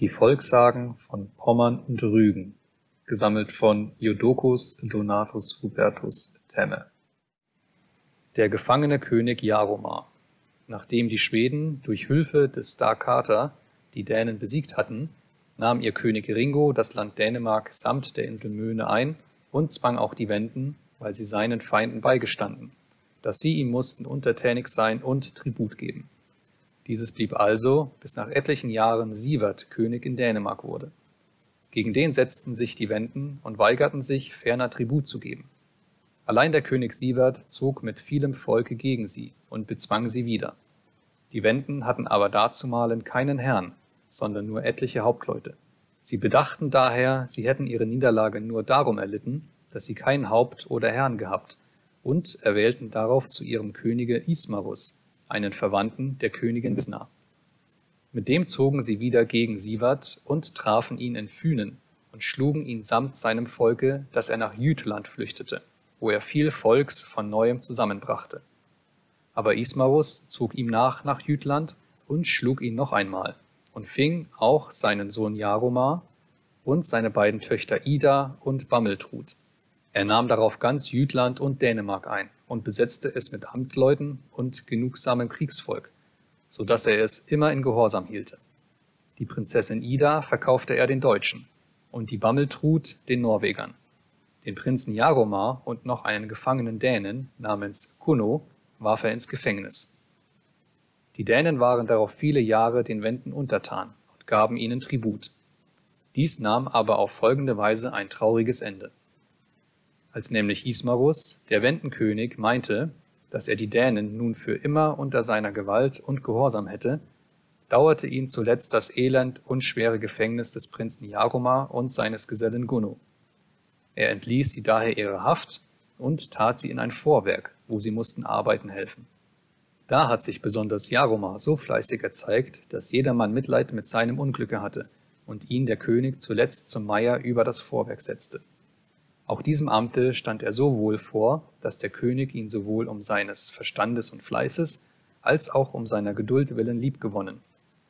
Die Volkssagen von Pommern und Rügen gesammelt von Jodocus Donatus Hubertus Temme Der gefangene König Jaromar Nachdem die Schweden durch Hilfe des Star Kater die Dänen besiegt hatten, nahm ihr König Ringo das Land Dänemark samt der Insel Möne ein und zwang auch die Wenden, weil sie seinen Feinden beigestanden, dass sie ihm mussten untertänig sein und Tribut geben. Dieses blieb also, bis nach etlichen Jahren Sievert König in Dänemark wurde. Gegen den setzten sich die Wenden und weigerten sich, ferner Tribut zu geben. Allein der König Sievert zog mit vielem Volke gegen sie und bezwang sie wieder. Die Wenden hatten aber dazumalen keinen Herrn, sondern nur etliche Hauptleute. Sie bedachten daher, sie hätten ihre Niederlage nur darum erlitten, dass sie kein Haupt oder Herrn gehabt, und erwählten darauf zu ihrem Könige Ismarus, einen Verwandten der Königin Wisna. Mit dem zogen sie wieder gegen Sivat und trafen ihn in Fünen und schlugen ihn samt seinem Volke, dass er nach Jütland flüchtete, wo er viel Volks von neuem zusammenbrachte. Aber Ismarus zog ihm nach nach Jütland und schlug ihn noch einmal und fing auch seinen Sohn Jaromar und seine beiden Töchter Ida und Bammeltrud. Er nahm darauf ganz Jütland und Dänemark ein und besetzte es mit Amtleuten und genugsamem Kriegsvolk, so dass er es immer in Gehorsam hielte. Die Prinzessin Ida verkaufte er den Deutschen und die Bammeltrud den Norwegern. Den Prinzen Jaromar und noch einen gefangenen Dänen namens Kuno warf er ins Gefängnis. Die Dänen waren darauf viele Jahre den Wenden untertan und gaben ihnen Tribut. Dies nahm aber auf folgende Weise ein trauriges Ende. Als nämlich Ismarus, der Wendenkönig, meinte, dass er die Dänen nun für immer unter seiner Gewalt und Gehorsam hätte, dauerte ihn zuletzt das elend und schwere Gefängnis des Prinzen Jaromar und seines Gesellen Gunno. Er entließ sie daher ihre Haft und tat sie in ein Vorwerk, wo sie mussten arbeiten helfen. Da hat sich besonders Jaromar so fleißig erzeigt, dass jedermann Mitleid mit seinem Unglücke hatte und ihn der König zuletzt zum Meier über das Vorwerk setzte. Auch diesem Amte stand er so wohl vor, dass der König ihn sowohl um seines Verstandes und Fleißes als auch um seiner Geduld willen liebgewonnen,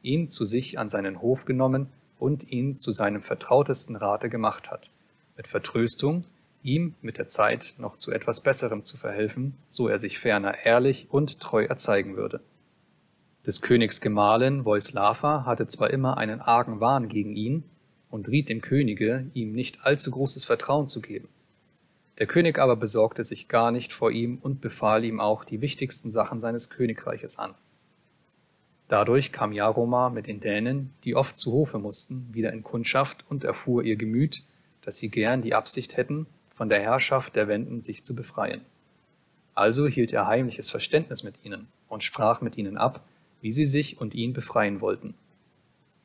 ihn zu sich an seinen Hof genommen und ihn zu seinem vertrautesten Rate gemacht hat, mit Vertröstung, ihm mit der Zeit noch zu etwas Besserem zu verhelfen, so er sich ferner ehrlich und treu erzeigen würde. Des Königs Gemahlin Voislava hatte zwar immer einen argen Wahn gegen ihn, und riet dem Könige, ihm nicht allzu großes Vertrauen zu geben. Der König aber besorgte sich gar nicht vor ihm und befahl ihm auch die wichtigsten Sachen seines Königreiches an. Dadurch kam Jaromar mit den Dänen, die oft zu Hofe mussten, wieder in Kundschaft und erfuhr ihr Gemüt, dass sie gern die Absicht hätten, von der Herrschaft der Wenden sich zu befreien. Also hielt er heimliches Verständnis mit ihnen und sprach mit ihnen ab, wie sie sich und ihn befreien wollten.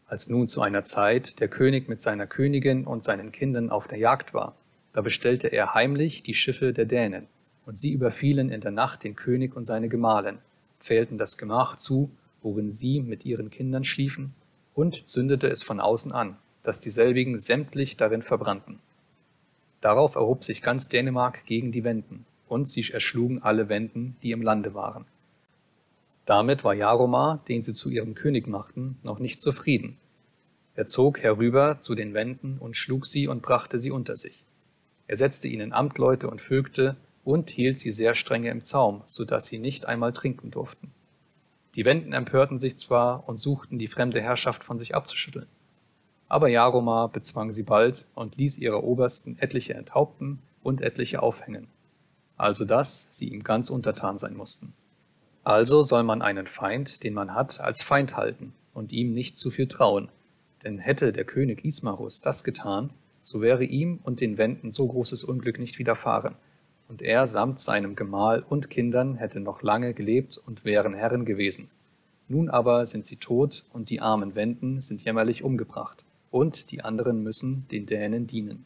Als nun zu einer Zeit der König mit seiner Königin und seinen Kindern auf der Jagd war, da bestellte er heimlich die Schiffe der Dänen, und sie überfielen in der Nacht den König und seine Gemahlin, pfählten das Gemach zu, worin sie mit ihren Kindern schliefen, und zündete es von außen an, dass dieselbigen sämtlich darin verbrannten. Darauf erhob sich ganz Dänemark gegen die Wenden, und sie erschlugen alle Wenden, die im Lande waren. Damit war Jaromar, den sie zu ihrem König machten, noch nicht zufrieden. Er zog herüber zu den Wenden und schlug sie und brachte sie unter sich. Er setzte ihnen Amtleute und Vögte und hielt sie sehr strenge im Zaum, so dass sie nicht einmal trinken durften. Die Wenden empörten sich zwar und suchten die fremde Herrschaft von sich abzuschütteln. Aber Jaromar bezwang sie bald und ließ ihre Obersten etliche enthaupten und etliche aufhängen, also dass sie ihm ganz untertan sein mussten. Also soll man einen Feind, den man hat, als Feind halten und ihm nicht zu viel trauen. Denn hätte der König Ismarus das getan, so wäre ihm und den Wenden so großes Unglück nicht widerfahren. Und er samt seinem Gemahl und Kindern hätte noch lange gelebt und wären Herren gewesen. Nun aber sind sie tot und die armen Wenden sind jämmerlich umgebracht, und die anderen müssen den Dänen dienen.